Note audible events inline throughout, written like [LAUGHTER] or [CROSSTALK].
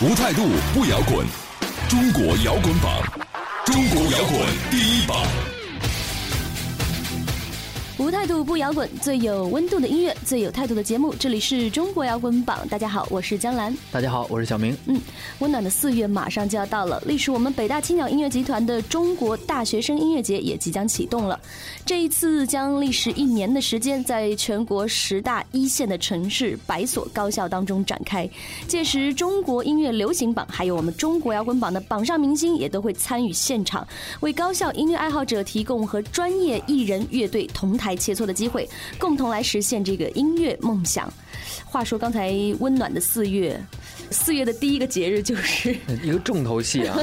无态度不摇滚，中国摇滚榜，中国摇滚第一榜。无态度不摇滚，最有温度的音乐，最有态度的节目。这里是中国摇滚榜，大家好，我是江兰。大家好，我是小明。嗯，温暖的四月马上就要到了，历史我们北大青鸟音乐集团的中国大学生音乐节也即将启动了。这一次将历时一年的时间，在全国十大一线的城市百所高校当中展开。届时，中国音乐流行榜还有我们中国摇滚榜的榜上明星也都会参与现场，为高校音乐爱好者提供和专业艺人乐队同台切磋的机会，共同来实现这个音乐梦想。话说，刚才温暖的四月，四月的第一个节日就是 [LAUGHS] 一个重头戏啊！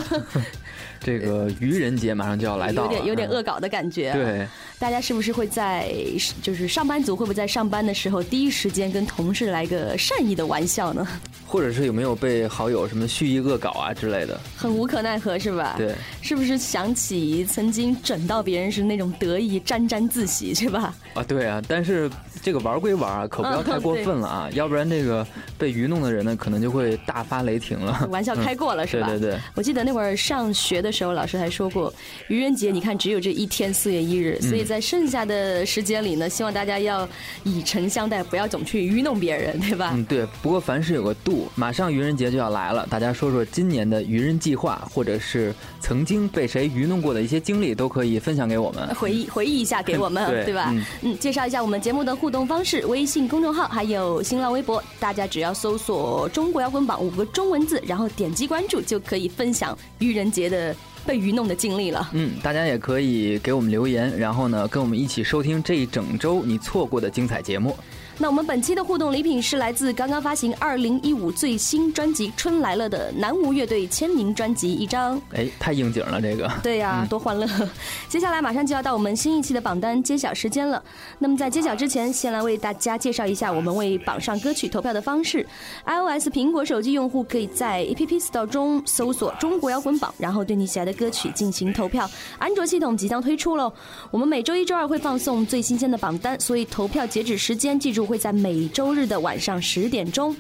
[LAUGHS] 这个愚人节马上就要来到了，有点有点恶搞的感觉。对，大家是不是会在就是上班族会不会在上班的时候第一时间跟同事来个善意的玩笑呢？或者是有没有被好友什么蓄意恶搞啊之类的？很无可奈何是吧？对，是不是想起曾经整到别人是那种得意沾沾自喜是吧？啊，对啊，但是这个玩归玩啊，可不要太过分了啊，要不然这个被愚弄的人呢，可能就会大发雷霆了。玩笑开过了是吧？[LAUGHS] 对对对，我记得那会儿上学的时候，老师还说过，愚人节你看只有这一天四月一日，所以在剩下的时间里呢，希望大家要以诚相待，不要总去愚弄别人，对吧？嗯，对。不过凡事有个度，马上愚人节就要来了，大家说说今年的愚人计划，或者是曾经被谁愚弄过的一些经历，都可以分享给我们，回忆回忆一下给我们，[LAUGHS] 对对吧？嗯，介绍一下我们节目的互动方式：微信公众号还有新浪微博，大家只要搜索“中国摇滚榜”五个中文字，然后点击关注，就可以分享愚人节的被愚弄的经历了。嗯，大家也可以给我们留言，然后呢，跟我们一起收听这一整周你错过的精彩节目。那我们本期的互动礼品是来自刚刚发行二零一五最新专辑《春来了》的南无乐队签名专辑一张。哎，太应景了，这个。对呀、嗯多欢乐！[LAUGHS] 接下来马上就要到我们新一期的榜单揭晓时间了。那么在揭晓之前，先来为大家介绍一下我们为榜上歌曲投票的方式。iOS 苹果手机用户可以在 App Store 中搜索“中国摇滚榜”，然后对你喜爱的歌曲进行投票。安卓系统即将推出喽，我们每周一、周二会放送最新鲜的榜单，所以投票截止时间记住会在每周日的晚上十点钟。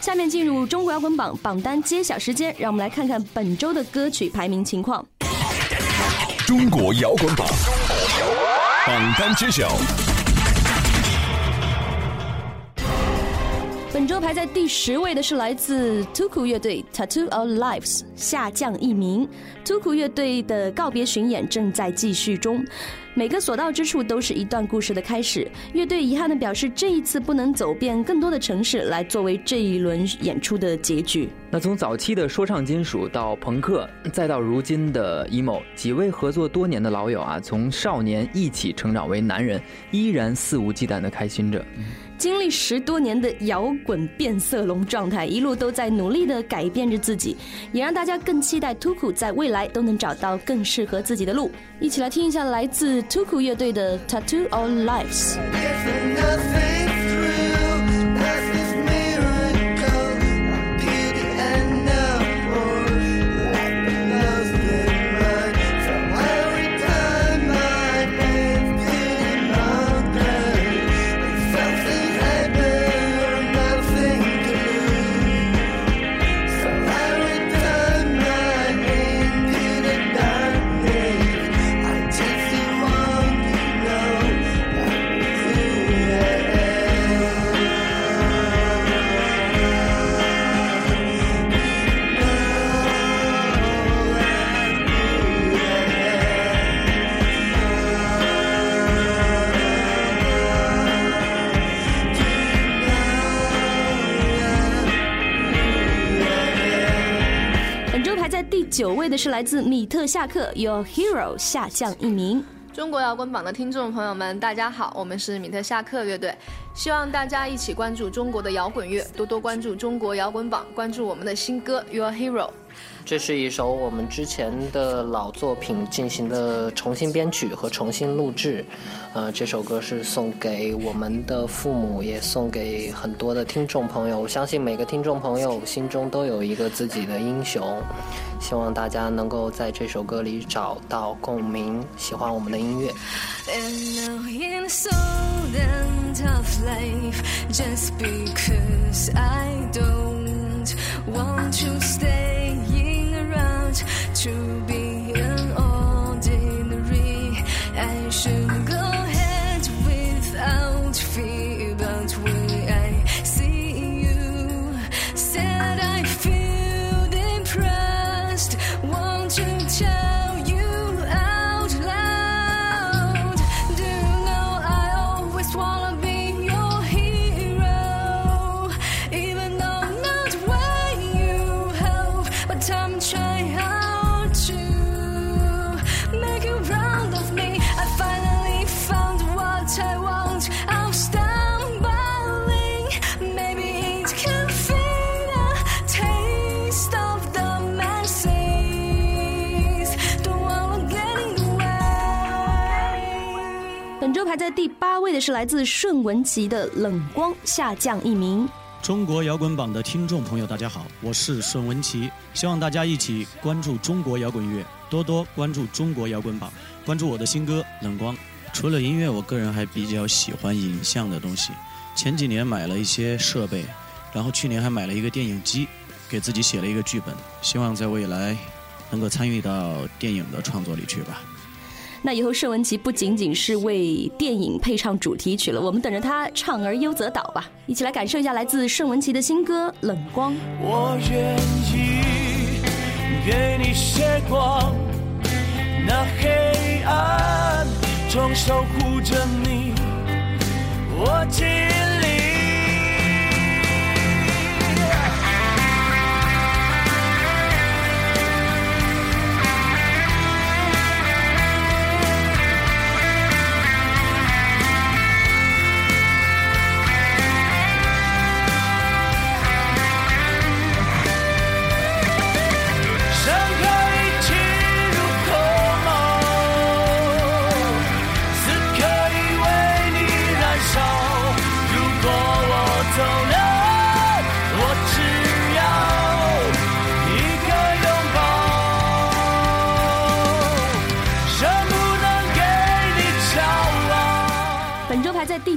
下面进入中国摇滚榜榜单揭晓时间，让我们来看看本周的歌曲排名情况。中国摇滚榜，榜单揭晓。本周排在第十位的是来自 Tuku 乐队 Tattoo Our Lives，下降一名。Tuku 乐队的告别巡演正在继续中，每个所到之处都是一段故事的开始。乐队遗憾地表示，这一次不能走遍更多的城市来作为这一轮演出的结局。那从早期的说唱金属到朋克，再到如今的 emo，几位合作多年的老友啊，从少年一起成长为男人，依然肆无忌惮地开心着。经历十多年的摇滚变色龙状态，一路都在努力的改变着自己，也让大家更期待 Tuku 在未来都能找到更适合自己的路。一起来听一下来自 Tuku 乐队的 Tattoo Our Lives。九位的是来自米特夏克 Your Hero 下降一名。中国摇滚榜的听众朋友们，大家好，我们是米特夏克乐队。希望大家一起关注中国的摇滚乐，多多关注中国摇滚榜，关注我们的新歌《Your Hero》。这是一首我们之前的老作品进行的重新编曲和重新录制，呃，这首歌是送给我们的父母，也送给很多的听众朋友。我相信每个听众朋友心中都有一个自己的英雄，希望大家能够在这首歌里找到共鸣，喜欢我们的音乐。to 的是来自顺文琪的《冷光》，下降一名。中国摇滚榜的听众朋友，大家好，我是顺文琪，希望大家一起关注中国摇滚乐，多多关注中国摇滚榜，关注我的新歌《冷光》。除了音乐，我个人还比较喜欢影像的东西。前几年买了一些设备，然后去年还买了一个电影机，给自己写了一个剧本，希望在未来能够参与到电影的创作里去吧。那以后盛文琪不仅仅是为电影配唱主题曲了，我们等着他唱而优则导吧。一起来感受一下来自盛文琪的新歌《冷光》。我愿意给你些光，那黑暗中守护着你，我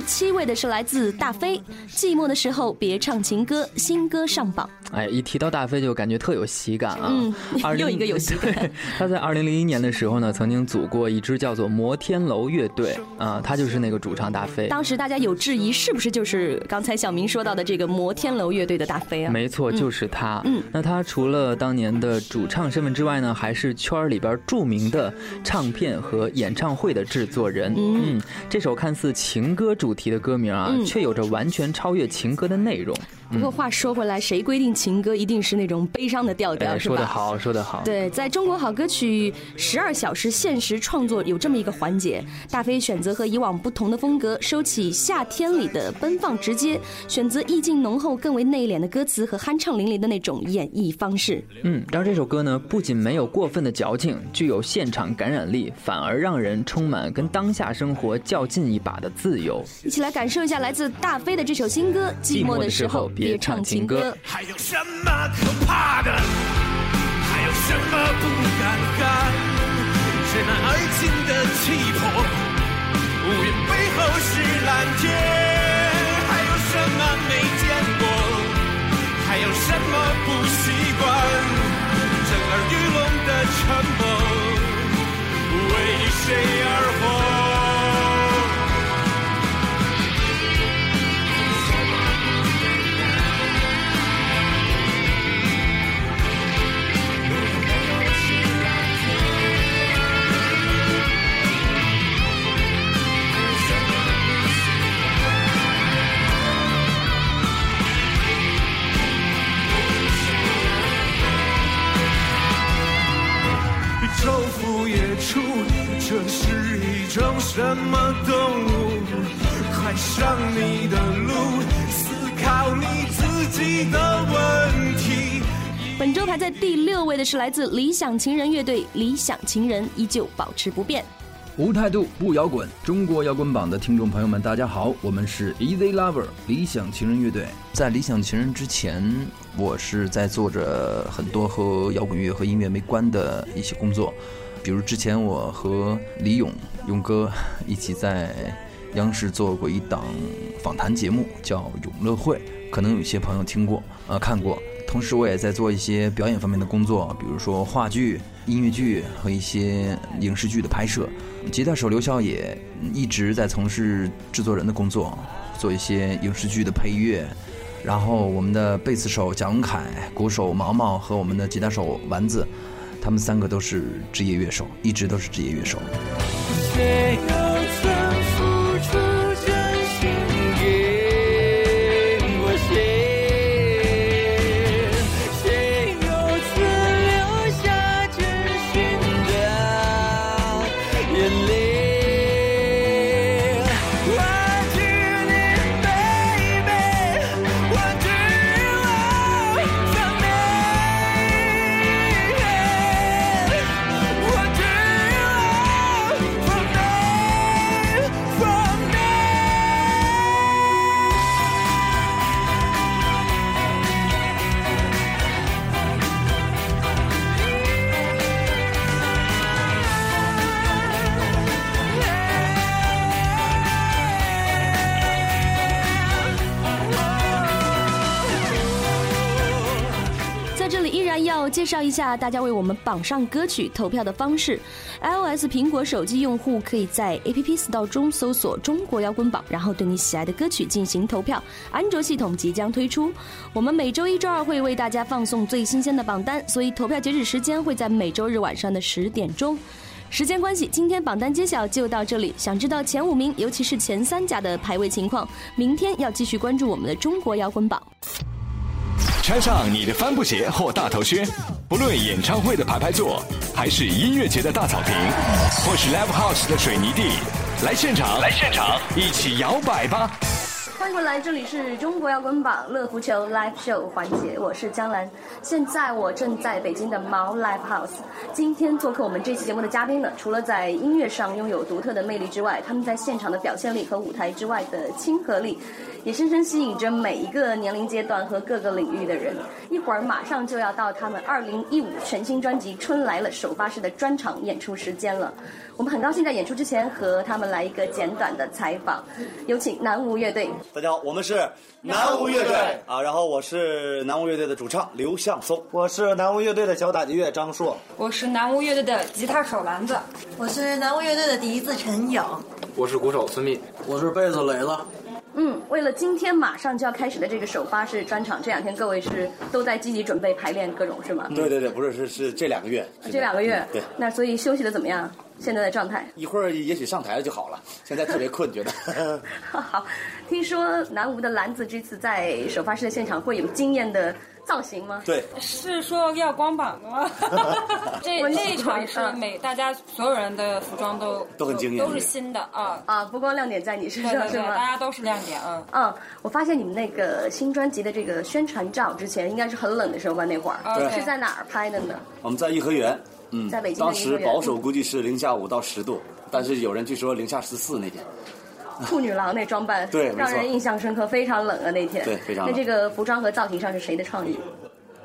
七位的是来自大飞，《寂寞的时候别唱情歌》，新歌上榜。哎，一提到大飞就感觉特有喜感啊！嗯20 [LAUGHS] 又一个有喜感他在二零零一年的时候呢，曾经组过一支叫做摩天楼乐队啊，他就是那个主唱大飞。当时大家有质疑，是不是就是刚才小明说到的这个摩天楼乐队的大飞啊？没错，就是他。嗯，那他除了当年的主唱身份之外呢，还是圈里边著名的唱片和演唱会的制作人。嗯这首看似情歌主题的歌名啊，嗯却有着完全超越情歌的内容。不过话说回来，谁规定情歌一定是那种悲伤的调调？哎，是吧？说得好，说得好。对，在中国好歌曲十二小时限时创作有这么一个环节，大飞选择和以往不同的风格，收起夏天里的奔放直接，选择意境浓厚、更为内敛的歌词和酣畅淋漓的那种演绎方式。嗯，然后这首歌呢，不仅没有过分的矫情，具有现场感染力，反而让人充满跟当下生活较劲一把的自由。一起来感受一下来自大飞的这首新歌《寂寞的时候别唱情歌》。还有什么可怕的？还有什么不敢干？是那爱情的气魄，乌云背后是蓝天。还有什么没见过？还有什么不习惯？震耳欲聋的沉默，在第六位的是来自理想情人乐队，理想情人依旧保持不变。无态度不摇滚，中国摇滚榜的听众朋友们，大家好，我们是 Easy Lover 理想情人乐队。在理想情人之前，我是在做着很多和摇滚乐和音乐没关的一些工作，比如之前我和李勇勇哥一起在央视做过一档访谈节目，叫《永乐会》，可能有些朋友听过，呃，看过。同时，我也在做一些表演方面的工作，比如说话剧、音乐剧和一些影视剧的拍摄。吉他手刘笑也一直在从事制作人的工作，做一些影视剧的配乐。然后，我们的贝斯手蒋文凯、鼓手毛毛和我们的吉他手丸子，他们三个都是职业乐手，一直都是职业乐手。在这里依然要介绍一下大家为我们榜上歌曲投票的方式。iOS 苹果手机用户可以在 App Store 中搜索“中国摇滚榜”，然后对你喜爱的歌曲进行投票。安卓系统即将推出，我们每周一、周二会为大家放送最新鲜的榜单，所以投票截止时间会在每周日晚上的十点钟。时间关系，今天榜单揭晓就到这里。想知道前五名，尤其是前三甲的排位情况，明天要继续关注我们的中国摇滚榜。穿上你的帆布鞋或大头靴，不论演唱会的排排坐，还是音乐节的大草坪，或是 live house 的水泥地，来现场，来现场，一起摇摆吧！欢迎回来，这里是中国摇滚榜乐福球 Live Show 环节，我是江兰。现在我正在北京的毛 Live House。今天做客我们这期节目的嘉宾呢，除了在音乐上拥有独特的魅力之外，他们在现场的表现力和舞台之外的亲和力，也深深吸引着每一个年龄阶段和各个领域的人。一会儿马上就要到他们2015全新专辑《春来了》首发式的专场演出时间了。我们很高兴在演出之前和他们来一个简短的采访，有请南无乐队。大家好，我们是南无乐队。啊，然后我是南无乐队的主唱刘向松，我是南无乐队的小打击乐张硕，我是南无乐队的吉他手兰子，我是南无乐队的笛子。陈颖，我是鼓手孙密，我是贝子磊子。嗯，为了今天马上就要开始的这个首发式专场，这两天各位是都在积极准备排练各种是吗？对对对，不是是是这两个月，这两个月，对，那所以休息的怎么样？现在的状态？一会儿也许上台了就好了，现在特别困，觉得。[LAUGHS] 好，听说南吴的兰子这次在首发式的现场会有惊艳的造型吗？对，是说要光膀子吗？[LAUGHS] 这这一场是每大家所有人的服装都都很惊艳，都是新的啊啊！不光亮点在你身上是吗？大家都是亮点啊。嗯，我发现你们那个新专辑的这个宣传照之前应该是很冷的时候吧？那会儿对是在哪儿拍的呢？我们在颐和园，嗯，在北京当时保守估计是零下五到十度，但是有人据说零下十四那天。兔女郎那装扮，对，让人印象深刻，非常冷啊那天。对，非常冷。那这个服装和造型上是谁的创意？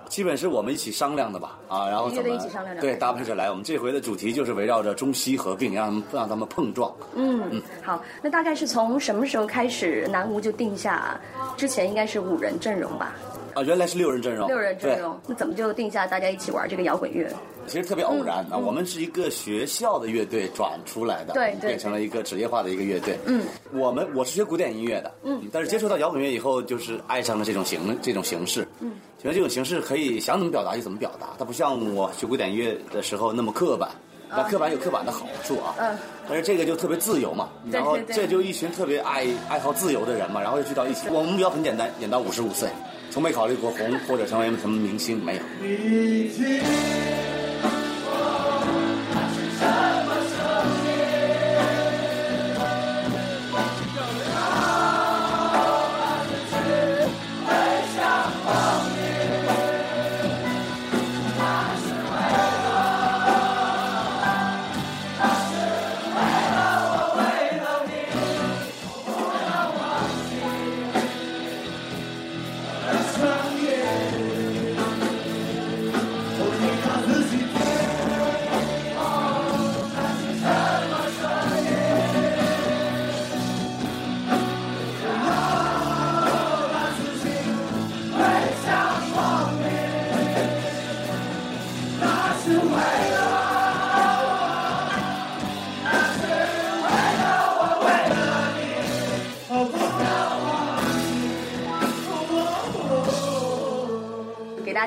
基本是我们一起商量的吧，啊，然后怎么对搭配着来。我们这回的主题就是围绕着中西合并，让他们让他们碰撞。嗯嗯，好，那大概是从什么时候开始，南吴就定下，之前应该是五人阵容吧？啊，原来是六人阵容。六人阵容，那怎么就定下大家一起玩这个摇滚乐？其实特别偶然啊，我们是一个学校的乐队转出来的，对，变成了一个职业化的一个乐队。嗯，我们我是学古典音乐的，嗯，但是接触到摇滚乐以后，就是爱上了这种形这种形式，嗯，觉得这种形式可以想怎么表达就怎么表达，它不像我学古典音乐的时候那么刻板。那刻板有刻板的好处啊，嗯，但是这个就特别自由嘛，然后这就一群特别爱爱好自由的人嘛，然后又聚到一起。我们目标很简单，演到五十五岁，从没考虑过红或者成为什么明星，没有。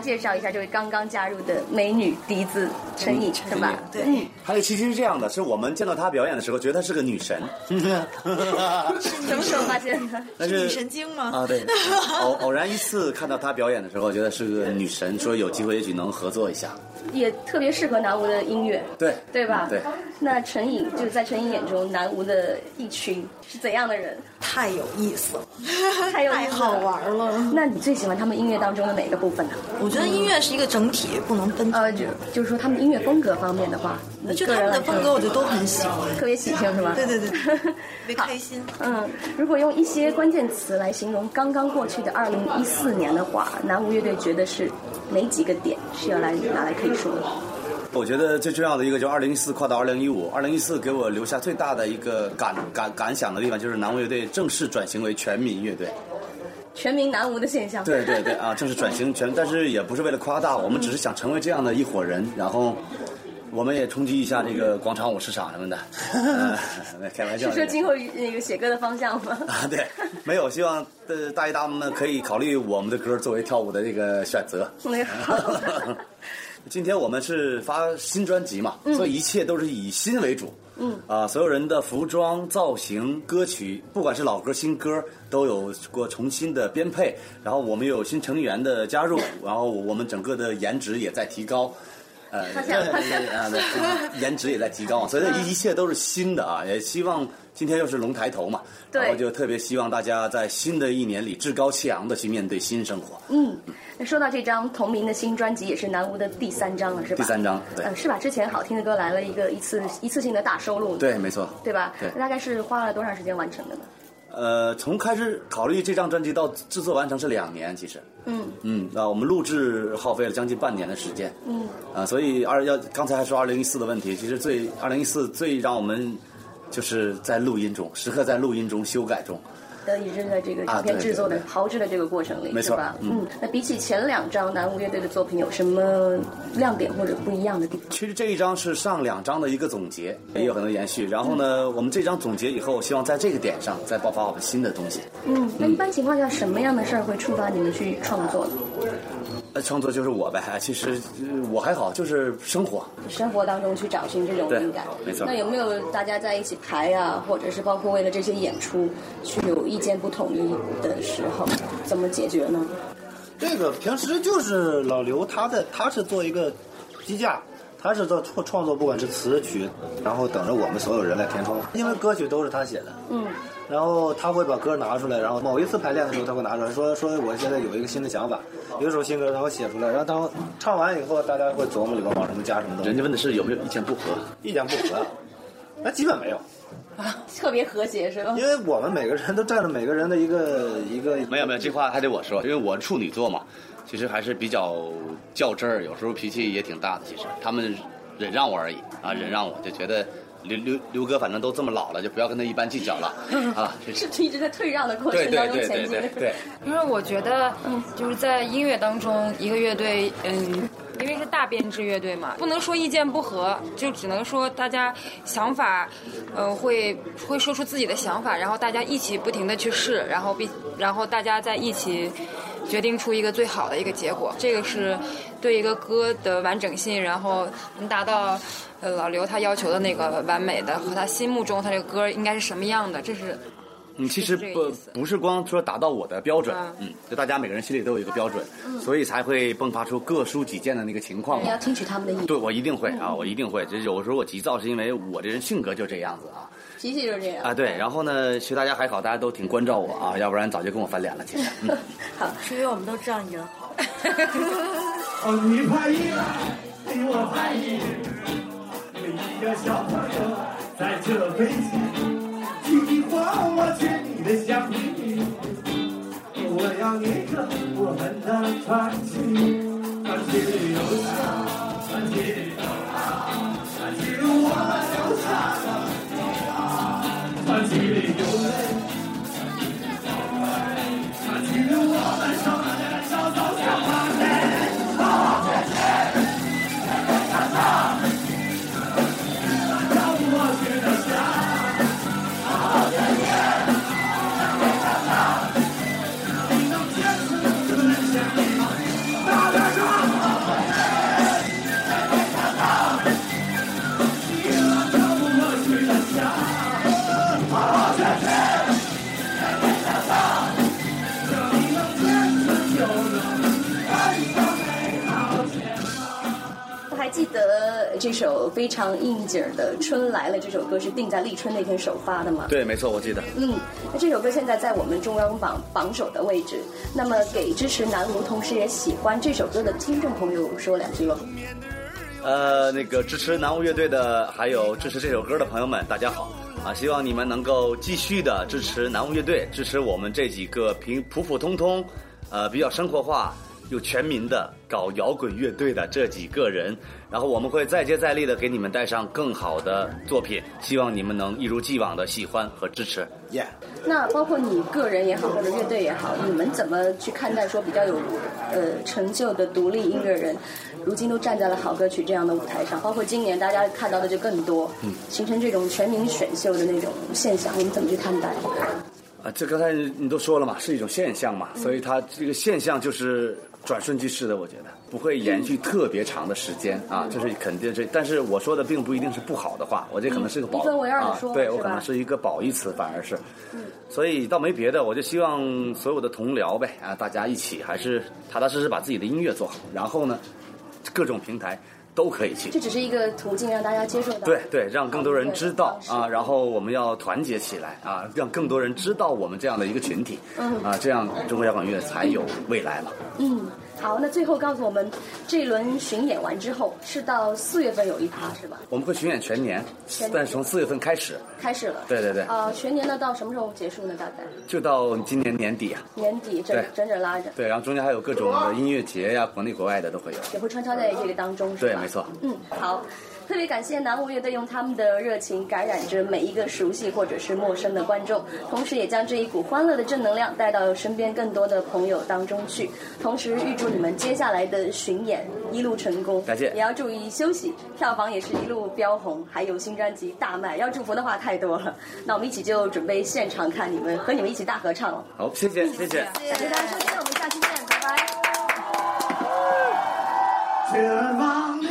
介绍一下这位刚刚加入的美女笛子陈颖，是吧？对。嗯，还有其实是这样的，是我们见到她表演的时候，觉得她是个女神。什么时候发现的？[LAUGHS] 但是女神经吗？啊，对，偶偶然一次看到她表演的时候，觉得是个女神，说有机会也许能合作一下。也特别适合南无的音乐，对对吧？对。那陈颖就是在陈颖眼中，南无的一群是怎样的人？太有意思了，[LAUGHS] 太有太好玩了。[LAUGHS] 那你最喜欢他们音乐当中的哪个部分呢？我觉得音乐是一个整体，不能分。呃，就就是说他们音乐风格方面的话，我觉得他们的风格我就都很喜欢，特别喜庆是吧？对对对，[LAUGHS] 特别开心。嗯，如果用一些关键词来形容刚刚过去的二零一四年的话，南无乐队觉得是哪几个点是要来拿来可以说的？我觉得最重要的一个就是二零一四跨到二零一五，二零一四给我留下最大的一个感感感想的地方，就是南无乐队正式转型为全民乐队。全民南无的现象。对对对啊，正式转型全，[LAUGHS] 但是也不是为了夸大，我们只是想成为这样的一伙人，然后我们也冲击一下这个广场舞市场什么的。呃、开玩笑。是说今后那个写歌的方向吗？[LAUGHS] 啊，对，没有，希望呃大爷大妈们可以考虑我们的歌作为跳舞的这个选择。[LAUGHS] 没好。今天我们是发新专辑嘛，嗯所以一切都是以新为主。嗯啊，所有人的服装、造型、歌曲，不管是老歌新歌，都有过重新的编配。然后我们有新成员的加入，[COUGHS] 然后我们整个的颜值也在提高。呃，[LAUGHS] 颜值也在提高啊，所以这一一切都是新的啊，也希望今天又是龙抬头嘛，对然后就特别希望大家在新的一年里趾高气昂的去面对新生活。嗯，那说到这张同名的新专辑，也是南无的第三张了，是吧？第三张，对呃，是吧？之前好听的歌来了一个一次一次性的大收录，对，没错。对吧？对那大概是花了多长时间完成的呢？呃，从开始考虑这张专辑到制作完成是两年，其实。嗯嗯，啊，我们录制耗费了将近半年的时间。嗯啊，所以二要刚才还说二零一四的问题，其实最二零一四最让我们就是在录音中，时刻在录音中修改中。的也是在这个啊唱片制作的炮制的这个过程里，没错吧？嗯那比起前两张南无乐队的作品，有什么亮点或者不一样的地方？其实这一张是上两张的一个总结，也有很多延续。然后呢，我们这张总结以后，希望在这个点上再爆发我们新的东西。嗯，那一般情况下，什么样的事儿会触发你们去创作呢？呃，创作就是我呗。其实呃我还好，就是生活。生活当中去找寻这种灵感，没错那有没有大家在一起排啊，或者是包括为了这些演出，去有意见不统一的时候，怎么解决呢？这个平时就是老刘，他在他是做一个机架，他是做创创作，不管是词曲，然后等着我们所有人来填充，因为歌曲都是他写的。嗯，然后他会把歌拿出来，然后某一次排练的时候，他会拿出来说说我现在有一个新的想法，有一首新歌，他会写出来，然后当唱完以后，大家会琢磨里边往什么加什么东西。人家问的是有没有意见不合，意见不合，那基本没有。啊特别和谐是吧？因为我们每个人都占了每个人的一个一个。没有没有，这话还得我说，因为我处女座嘛，其实还是比较较真儿，有时候脾气也挺大的。其实他们忍让我而已啊，忍让我就觉得刘刘刘哥反正都这么老了，就不要跟他一般计较了 [LAUGHS] 啊。是一直在退让的过程当中对对前进。对对。[LAUGHS] 因为我觉得，就是在音乐当中，一个乐队，嗯，因为是大编制乐队嘛，不能说意见不合，就只能说大家想法，呃，会会说出自己的想法，然后大家一起不停的去试，然后并然后大家在一起决定出一个最好的一个结果，这个是对一个歌的完整性，然后能达到呃老刘他要求的那个完美的和他心目中他这个歌应该是什么样的，这是嗯，其实不不是光说达到我的标准，嗯，就大家每个人心里都有一个标准，嗯。所以才会迸发出各抒己见的那个情况你要。听取他们的意见，对，我一定会啊，我一定会。这有时候我急躁是因为我这人性格就这样子啊脾气就是这样啊，对。然后呢，其实大家还好，大家都挺关照我啊，要不然早就跟我翻脸了。其实，嗯，[LAUGHS] 好，是因为我们都知道你人好。[LAUGHS] 哦，你拍一比我拍一，每一个小朋友在这北京，听你话，我牵你的我要一个我们的传奇，传奇里留下，首非常应景的《春来了》这首歌是定在立春那天首发的嘛？对，没错，我记得。嗯，那这首歌现在在我们中央榜榜首的位置。那么给支持南无，同时也喜欢这首歌的听众朋友说两句喽。呃，那个支持南无乐队的，还有支持这首歌的朋友们，大家好啊！希望你们能够继续的支持南无乐队，支持我们这几个平普普通通，呃，比较生活化又全民的搞摇滚乐队的这几个人。然后我们会再接再厉的给你们带上更好的作品，希望你们能一如既往的喜欢和支持。耶！那包括你个人也好，或者乐队也好，你们怎么去看待说比较有呃成就的独立音乐人，如今都站在了好歌曲这样的舞台上？包括今年大家看到的就更多，嗯，形成这种全民选秀的那种现象，你们怎么去看待？啊，这刚才你都说了嘛，是一种现象嘛，所以它这个现象就是转瞬即逝的，我觉得不会延续特别长的时间啊，这是肯定这。但是我说的并不一定是不好的话，我这可能是个褒对我可能是一个褒义词，反而是。嗯所以倒没别的，我就希望所有的同僚呗啊，大家一起还是踏踏实实把自己的音乐做好，然后呢，各种平台都可以去。这只是一个途径，让大家接受到。对对，让更多人知道啊，然后我们要团结起来啊，让更多人知道我们这样的一个群体，嗯啊，这样中国摇滚乐才有未来嘛。嗯，好，那最后告诉我们，这一轮巡演完之后，是到四月份有一趴是吧？我们会巡演全年全年，但是从四月份开始，开始了。对对对，呃，全年呢到什么时候结束呢？大概就到今年年底啊。年底整对整整拉着，对，然后中间还有各种的音乐节呀，国内国外的都会有。也会穿插在这个当中，是吧？对，没错。嗯，好，特别感谢南无乐队用他们的热情感染着每一个熟悉或者是陌生的观众，同时也将这一股欢乐的正能量带到身边更多的朋友当中去。同时预祝你们接下来的巡演一路成功，感谢也要注意休息，票房也是一路飙红，还有新专辑大卖，要祝福的话太多了。那我们一起就准备现场看你们和你们一起大合唱了。好，谢谢谢谢。感谢大家收听，我们下期见，拜拜。前往你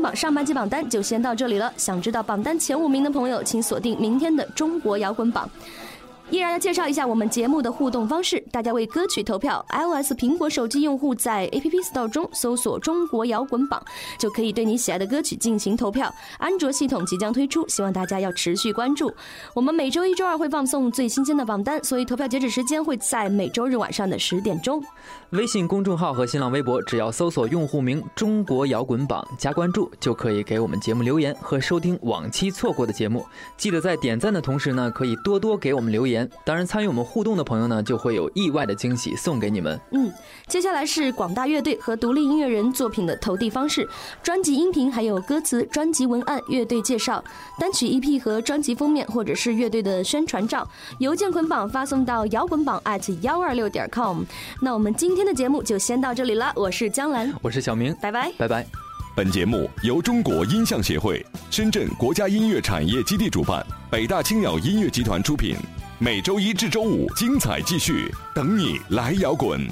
榜上半季榜单就先到这里了。想知道榜单前五名的朋友，请锁定明天的中国摇滚榜。依然要介绍一下我们节目的互动方式，大家为歌曲投票。iOS 苹果手机用户在 App Store 中搜索“中国摇滚榜”，就可以对你喜爱的歌曲进行投票。安卓系统即将推出，希望大家要持续关注。我们每周一、周二会放送最新鲜的榜单，所以投票截止时间会在每周日晚上的十点钟。微信公众号和新浪微博，只要搜索用户名“中国摇滚榜”加关注，就可以给我们节目留言和收听往期错过的节目。记得在点赞的同时呢，可以多多给我们留言言。当然，参与我们互动的朋友呢，就会有意外的惊喜送给你们。嗯，接下来是广大乐队和独立音乐人作品的投递方式：专辑音频、还有歌词、专辑文案、乐队介绍、单曲 EP 和专辑封面，或者是乐队的宣传照，邮件捆绑发送到摇滚榜 at 幺二六点 com。那我们今天的节目就先到这里了，我是江兰，我是小明，拜拜，拜拜。本节目由中国音像协会、深圳国家音乐产业基地主办，北大青鸟音乐集团出品。每周一至周五精彩继续，等你来摇滚。